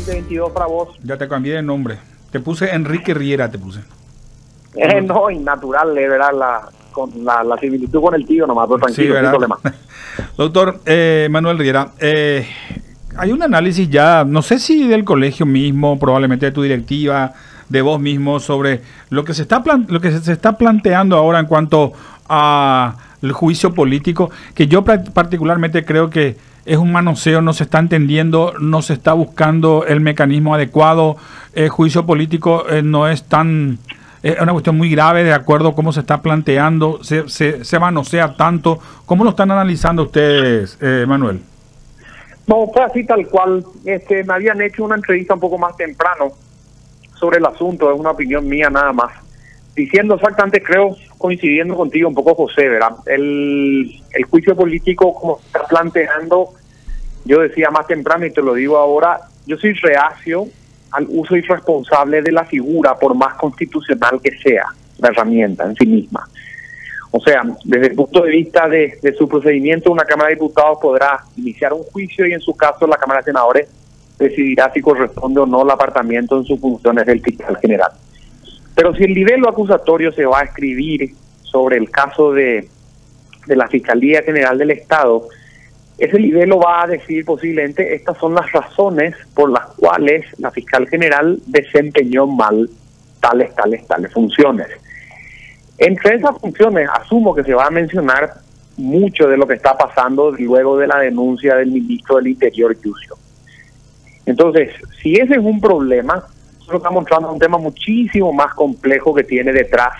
2022 para vos. Ya te cambié de nombre. Te puse Enrique Riera, te puse. Eh, no, innatural, de verdad, la, con la, la, similitud con el tío nomás, pero tranquilo, sí, no problema. Doctor eh, Manuel Riera, eh, hay un análisis ya, no sé si del colegio mismo, probablemente de tu directiva, de vos mismo, sobre lo que se está, lo que se está planteando ahora en cuanto a el juicio político, que yo particularmente creo que es un manoseo, no se está entendiendo, no se está buscando el mecanismo adecuado, el juicio político eh, no es tan, es una cuestión muy grave de acuerdo a cómo se está planteando, se, se, se manosea tanto, ¿cómo lo están analizando ustedes, eh, Manuel? No, fue así tal cual, este, me habían hecho una entrevista un poco más temprano sobre el asunto, es una opinión mía nada más diciendo exactamente, creo, coincidiendo contigo un poco, José, ¿verdad? El, el juicio político, como está planteando, yo decía más temprano y te lo digo ahora, yo soy reacio al uso irresponsable de la figura, por más constitucional que sea la herramienta en sí misma. O sea, desde el punto de vista de, de su procedimiento, una Cámara de Diputados podrá iniciar un juicio y en su caso la Cámara de Senadores decidirá si corresponde o no el apartamiento en sus funciones del fiscal general. Pero si el nivel acusatorio se va a escribir sobre el caso de, de la Fiscalía General del Estado, ese nivel lo va a decir posiblemente estas son las razones por las cuales la fiscal general desempeñó mal tales, tales, tales funciones. Entre esas funciones, asumo que se va a mencionar mucho de lo que está pasando luego de la denuncia del ministro del Interior, Yucio. Entonces, si ese es un problema, está mostrando un tema muchísimo más complejo que tiene detrás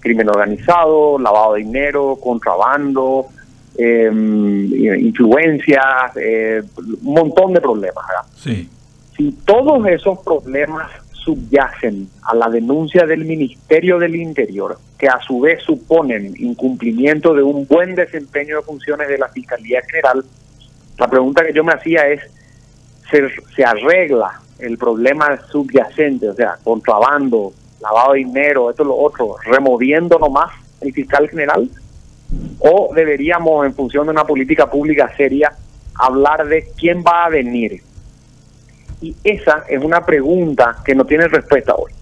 crimen organizado, lavado de dinero, contrabando, eh, influencias, eh, un montón de problemas. Sí. Si todos esos problemas subyacen a la denuncia del Ministerio del Interior, que a su vez suponen incumplimiento de un buen desempeño de funciones de la Fiscalía General, la pregunta que yo me hacía es, ¿se, se arregla el problema subyacente, o sea, contrabando, lavado de dinero, esto lo otro, removiendo nomás el fiscal general? ¿O deberíamos, en función de una política pública seria, hablar de quién va a venir? Y esa es una pregunta que no tiene respuesta hoy.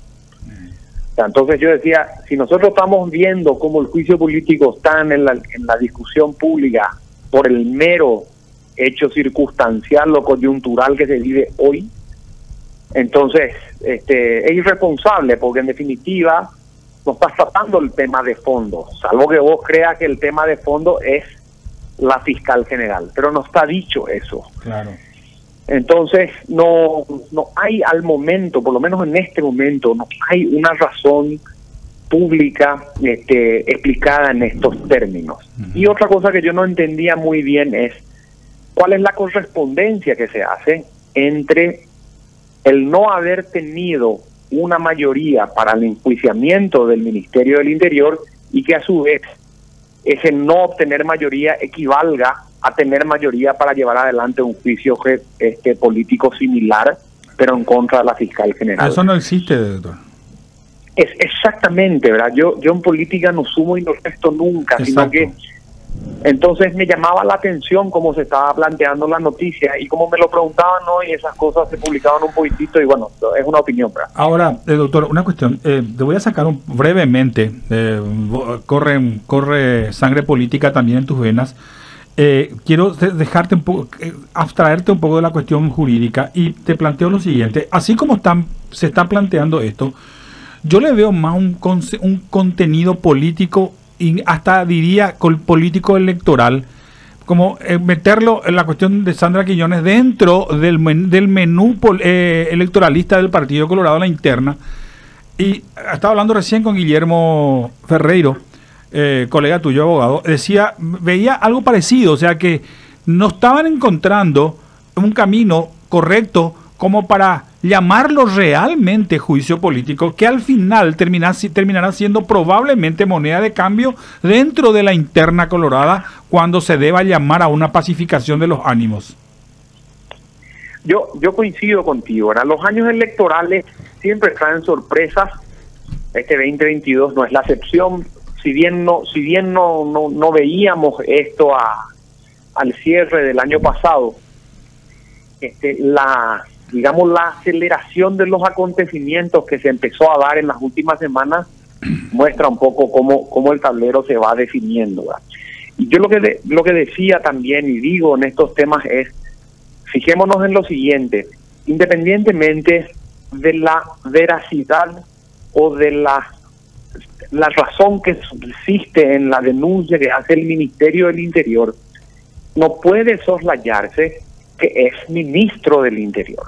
entonces yo decía, si nosotros estamos viendo cómo el juicio político está en la, en la discusión pública por el mero hecho circunstancial o coyuntural que se vive hoy, entonces, este, es irresponsable porque en definitiva no estás tratando el tema de fondo, salvo que vos creas que el tema de fondo es la fiscal general, pero no está dicho eso. Claro. Entonces, no, no hay al momento, por lo menos en este momento, no hay una razón pública este, explicada en estos términos. Y otra cosa que yo no entendía muy bien es cuál es la correspondencia que se hace entre el no haber tenido una mayoría para el enjuiciamiento del Ministerio del Interior y que a su vez ese no obtener mayoría equivalga a tener mayoría para llevar adelante un juicio este, político similar, pero en contra de la fiscal general. Eso no existe, doctor. Es exactamente, ¿verdad? Yo, yo en política no sumo y no resto nunca, sino que entonces me llamaba la atención cómo se estaba planteando la noticia y como me lo preguntaban hoy, esas cosas se publicaban un poquitito y bueno, es una opinión. Ahora, eh, doctor, una cuestión. Eh, te voy a sacar brevemente, eh, corre, corre sangre política también en tus venas. quiero dejarte un poco, abstraerte un poco de la cuestión jurídica y te planteo lo siguiente. Así como están, se está planteando esto, yo le veo más un, un contenido político hasta diría político electoral, como eh, meterlo en la cuestión de Sandra Quiñones dentro del, del menú eh, electoralista del Partido Colorado, la interna. Y estaba hablando recién con Guillermo Ferreiro, eh, colega tuyo, abogado, decía, veía algo parecido, o sea que no estaban encontrando un camino correcto como para llamarlo realmente juicio político, que al final termina, terminará siendo probablemente moneda de cambio dentro de la interna colorada cuando se deba llamar a una pacificación de los ánimos. Yo, yo coincido contigo. Ahora, los años electorales siempre traen sorpresas. Este 2022 no es la excepción. Si bien no, si bien no, no, no veíamos esto a, al cierre del año pasado, este, la, digamos, la aceleración de los acontecimientos que se empezó a dar en las últimas semanas muestra un poco cómo, cómo el tablero se va definiendo. Y yo lo que, lo que decía también y digo en estos temas es, fijémonos en lo siguiente, independientemente de la veracidad o de la, la razón que subsiste en la denuncia que hace el Ministerio del Interior, no puede soslayarse que es ministro del Interior.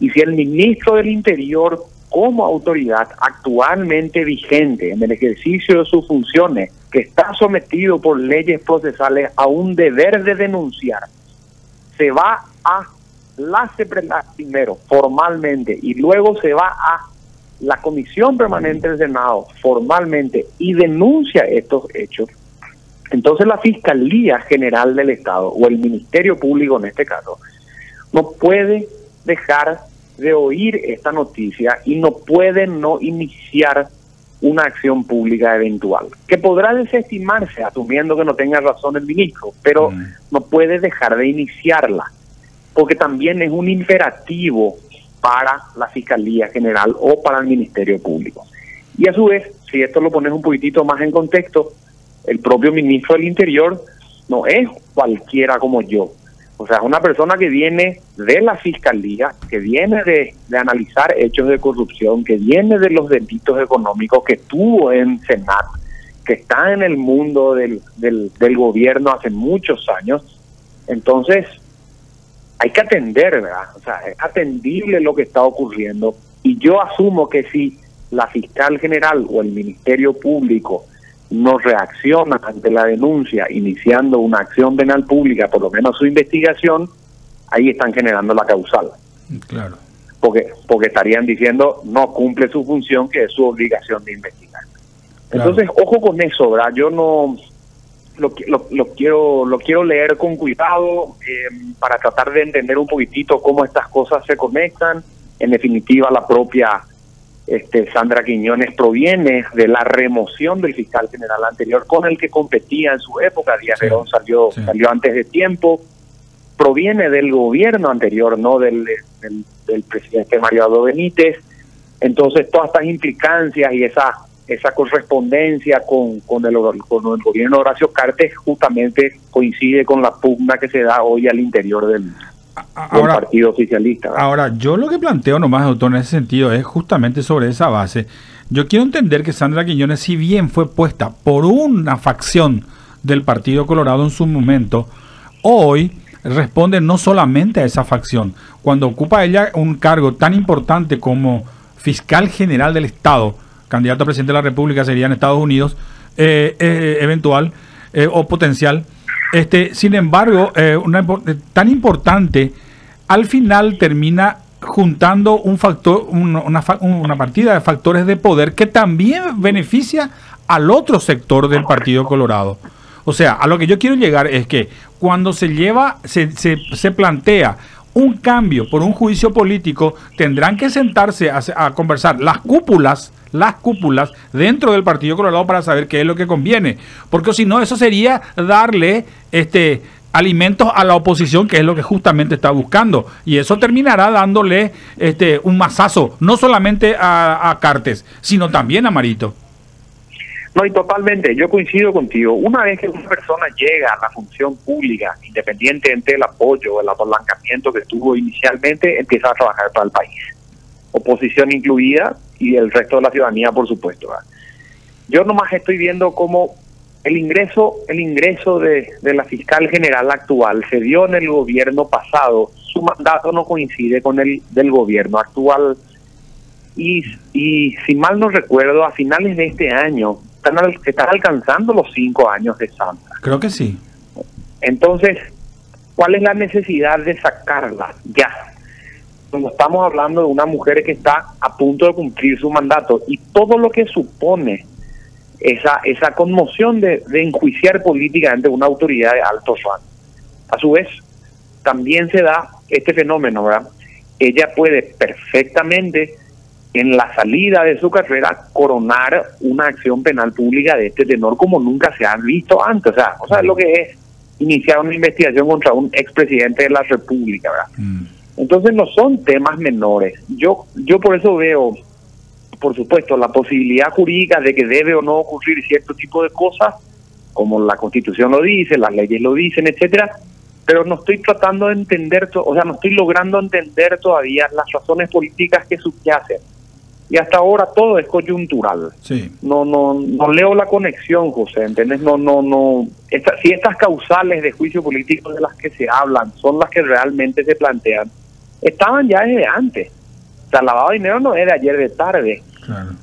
Y si el ministro del Interior como autoridad actualmente vigente en el ejercicio de sus funciones, que está sometido por leyes procesales a un deber de denunciar, se va a la CEPRELAC primero, formalmente, y luego se va a la Comisión Permanente del Senado, formalmente, y denuncia estos hechos, entonces la Fiscalía General del Estado, o el Ministerio Público en este caso, no puede dejar de oír esta noticia y no puede no iniciar una acción pública eventual, que podrá desestimarse asumiendo que no tenga razón el ministro, pero mm. no puede dejar de iniciarla, porque también es un imperativo para la Fiscalía General o para el Ministerio Público. Y a su vez, si esto lo pones un poquitito más en contexto, el propio ministro del Interior no es cualquiera como yo, o sea, una persona que viene de la fiscalía, que viene de, analizar hechos de corrupción, que viene de los delitos económicos, que estuvo en Senat, que está en el mundo del, del, del gobierno hace muchos años. Entonces, hay que atender, ¿verdad? O sea, es atendible lo que está ocurriendo. Y yo asumo que si la fiscal general o el Ministerio Público no reacciona ante la denuncia iniciando una acción penal pública, por lo menos su investigación, ahí están generando la causal. Claro. Porque, porque estarían diciendo no cumple su función, que es su obligación de investigar. Entonces, ojo con eso, ¿verdad? Yo no lo, lo, quiero lo quiero leer con cuidado eh, para tratar de entender un poquitito cómo estas cosas se conectan. En definitiva, la propia este, Sandra Quiñones proviene de la remoción del fiscal general anterior con el que competía en su época. Díaz Verón salió, salió antes de tiempo. Proviene del gobierno anterior, no del, del, presidente Mario Benítez. Entonces, todas estas implicancias y esa esa correspondencia con, con, el, con el gobierno de Horacio Cartes justamente coincide con la pugna que se da hoy al interior del, ahora, Partido Oficialista. Ahora, yo lo que planteo nomás, doctor, en ese sentido es justamente sobre esa base. Yo quiero entender que Sandra Quiñones, si bien fue puesta por una facción del Partido Colorado en su momento, hoy responde no solamente a esa facción. Cuando ocupa ella un cargo tan importante como fiscal general del Estado, candidato a presidente de la República sería en Estados Unidos, eh, eh, eventual eh, o potencial, este, sin embargo, eh, una, eh, tan importante, al final termina juntando un factor, una, partida de factores de poder que también beneficia al otro sector del Partido Colorado. O sea, a lo que yo quiero llegar es que cuando se lleva, se, se plantea un cambio por un juicio político, tendrán que sentarse a, conversar las cúpulas, las cúpulas dentro del Partido Colorado para saber qué es lo que conviene. Porque si no, eso sería darle este alimentos a la oposición, que es lo que justamente está buscando. Y eso terminará dándole este un masazo, no solamente a, a Cartes, sino también a Marito. No, y totalmente, yo coincido contigo. Una vez que una persona llega a la función pública, independientemente del apoyo, el apalancamiento que tuvo inicialmente, empieza a trabajar para el país. Oposición incluida y el resto de la ciudadanía, por supuesto. Yo nomás estoy viendo cómo el ingreso, el ingreso de, de la fiscal general actual se dio en el gobierno pasado. Su mandato no coincide con el del gobierno actual. Y, y si mal no recuerdo, a finales de este año están, alcanzando los cinco años de Santa. Creo que sí. Entonces, ¿cuál es la necesidad de sacarla ya? Cuando estamos hablando de una mujer que está a punto de cumplir su mandato y todo lo que supone esa, esa conmoción de, de enjuiciar políticamente una autoridad de alto rango. A su vez, también se da este fenómeno, ¿verdad? Ella puede perfectamente en la salida de su carrera coronar una acción penal pública de este tenor como nunca se ha visto antes. O sea, o sea lo que es iniciar una investigación contra un expresidente de la República, ¿verdad? Mm. Entonces no son temas menores. Yo, yo por eso veo, por supuesto, la posibilidad jurídica de que debe o no ocurrir cierto tipo de cosas, como la Constitución lo dice, las leyes lo dicen, etcétera, pero no estoy tratando de entender, o sea, no estoy logrando entender todavía las razones políticas que subyacen. Y hasta ahora todo es coyuntural. Sí. No, no, no leo la conexión, José, ¿entendés? No, no, no. si estas causales de juicio político de las que se hablan son las que realmente se plantean, estaban ya desde antes. O sea, el lavado de dinero no es de ayer de tarde.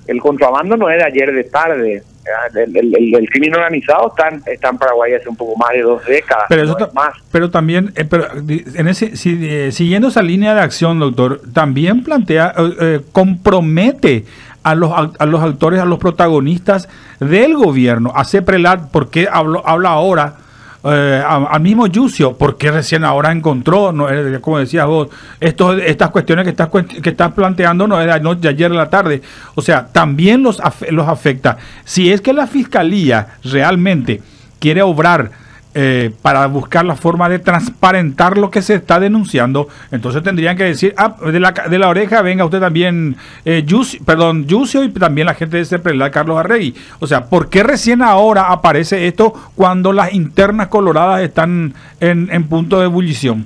El contrabando no es de ayer de tarde. El, crimen organizado está en, está en, Paraguay hace un poco más de dos décadas. Pero, eso más. pero también, eh, pero en ese, eh, siguiendo esa línea de acción, doctor, también plantea, eh, compromete a los, a los autores, a los protagonistas del gobierno, a CEPRELAT, porque hablo, habla ahora eh, al mismo Yucio, porque recién ahora encontró, no, como decías vos, esto, estas cuestiones que estás, que estás planteando no era de ayer en la tarde. O sea, también los, los afecta. Si es que la fiscalía realmente quiere obrar eh, para buscar la forma de transparentar lo que se está denunciando, entonces tendrían que decir, ah, de la, de la oreja venga usted también, eh, y también la gente de CEPRELA, Carlos Arregui. O sea, ¿por qué recién ahora aparece esto cuando las internas coloradas están en, en punto de ebullición?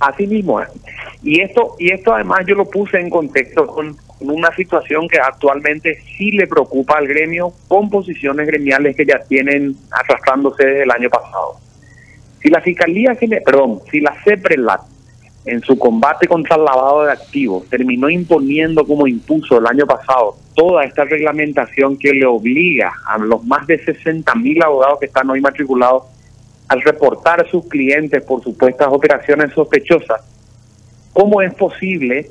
Así mismo. Y esto, y esto además yo lo puse en contexto con, una situación que actualmente sí le preocupa al gremio con posiciones gremiales que ya tienen arrastrándose desde el año pasado. Si la Fiscalía, perdón, si la CEPRELAT en su combate contra el lavado de activos terminó imponiendo como impuso el año pasado toda esta reglamentación que le obliga a los más de 60 mil abogados que están hoy matriculados al reportar a sus clientes por supuestas operaciones sospechosas, ¿cómo es posible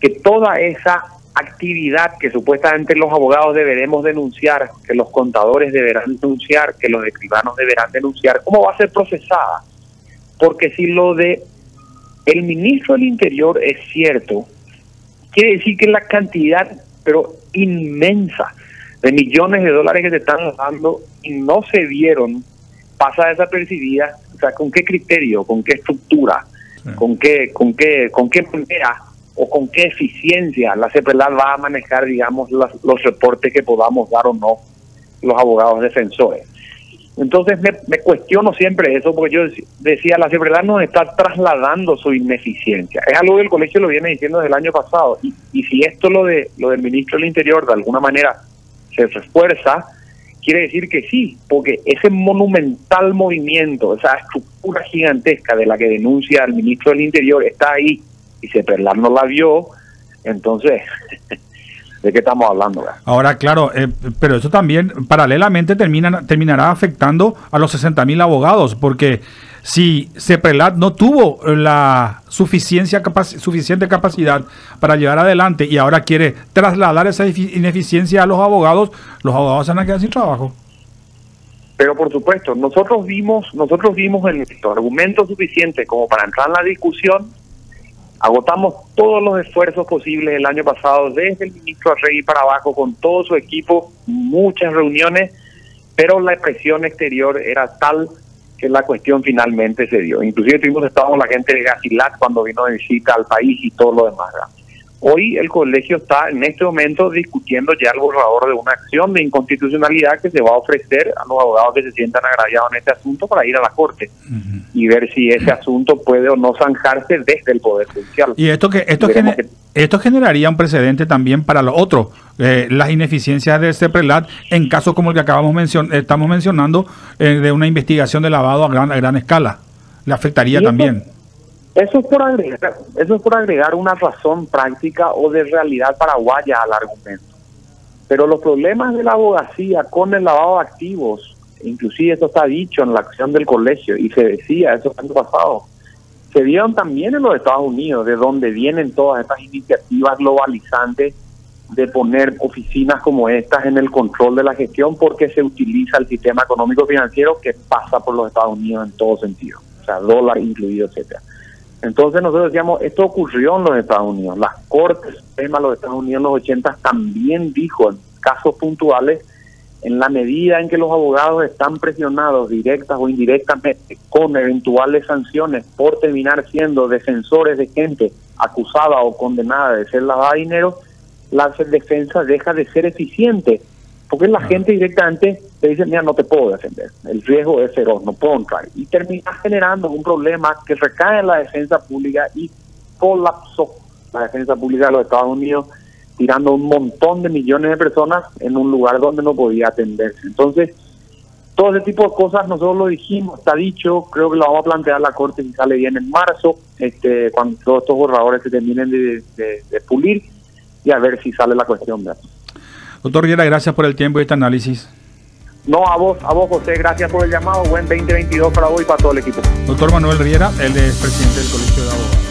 que toda esa actividad que supuestamente los abogados deberemos denunciar, que los contadores deberán denunciar, que los escribanos deberán denunciar, ¿cómo va a ser procesada? Porque si lo de el ministro del Interior es cierto, quiere decir que la cantidad, pero inmensa, de millones de dólares que se están dando y no se vieron, pasa desapercibida, o sea, ¿con qué criterio, con qué estructura, con qué, con qué, con qué manera o con qué eficiencia la CEPRELAD va a manejar, digamos, los reportes que podamos dar o no los abogados defensores. Entonces me, cuestiono siempre eso, porque yo decía, la CEPRELAD nos está trasladando su ineficiencia. Es algo que el colegio lo viene diciendo desde el año pasado. Y, y si esto lo, de, lo del ministro del Interior de alguna manera se refuerza, quiere decir que sí, porque ese monumental movimiento, esa estructura gigantesca de la que denuncia el ministro del Interior está ahí y Ceperlar no la vio, entonces, ¿de qué estamos hablando? Ahora, claro, eh, pero eso también paralelamente termina, terminará afectando a los 60 mil abogados, porque si CEPRELAT no tuvo la suficiencia suficiente capacidad para llevar adelante y ahora quiere trasladar esa ineficiencia a los abogados, los abogados se van a quedar sin trabajo. Pero por supuesto, nosotros vimos, nosotros vimos el argumento suficiente como para entrar en la discusión Agotamos todos los esfuerzos posibles el año pasado, desde el ministro Arregui para abajo, con todo su equipo, muchas reuniones, pero la presión exterior era tal que la cuestión finalmente se dio. Inclusive tuvimos estado con la gente de Gasilat cuando vino de visita al país y todo lo demás. Hoy el colegio está en este momento discutiendo ya el borrador de una acción de inconstitucionalidad que se va a ofrecer a los abogados que se sientan agraviados en este asunto para ir a la Corte y ver si ese asunto puede o no zanjarse desde el Poder Judicial. Y esto que esto, esto generaría un precedente también para lo otro, eh, las ineficiencias de CEPRELAT en casos como el que acabamos mencion estamos mencionando eh, de una investigación de lavado a gran, a gran escala. Le afectaría también. Eso es por agregar, eso es por agregar una razón práctica o de realidad paraguaya al argumento. Pero los problemas de la abogacía con el lavado de activos, inclusive esto está dicho en la acción del colegio y se decía eso el año pasado, se dieron también en los Estados Unidos, de donde vienen todas estas iniciativas globalizantes de poner oficinas como estas en el control de la gestión porque se utiliza el sistema económico financiero que pasa por los Estados Unidos en todo sentido, o sea, dólar incluido, etcétera. Entonces nosotros decíamos, esto ocurrió en los Estados Unidos. Las Cortes de los Estados Unidos en los 80 también dijo en casos puntuales en la medida en que los abogados están presionados directas o indirectamente con eventuales sanciones por terminar siendo defensores de gente acusada o condenada de ser lavada de dinero, la defensa deja de ser eficiente. Porque la gente directamente te dice, mira, no te puedo defender, el riesgo es feroz, no puedo entrar. Y termina generando un problema que recae en la defensa pública y colapsó la defensa pública de los Estados Unidos, tirando un montón de millones de personas en un lugar donde no podía atenderse. Entonces, todo ese tipo de cosas nosotros lo dijimos, está dicho, creo que lo vamos a plantear la Corte si sale bien en marzo, este, cuando todos estos borradores se terminen de, pulir y a ver si sale la cuestión. Doctor Riera, gracias por el tiempo y este análisis. No, a vos, a vos José, gracias por el llamado, buen 2022 para vos y para todo el equipo. Doctor Manuel Riera, él es presidente del Colegio de Abogados.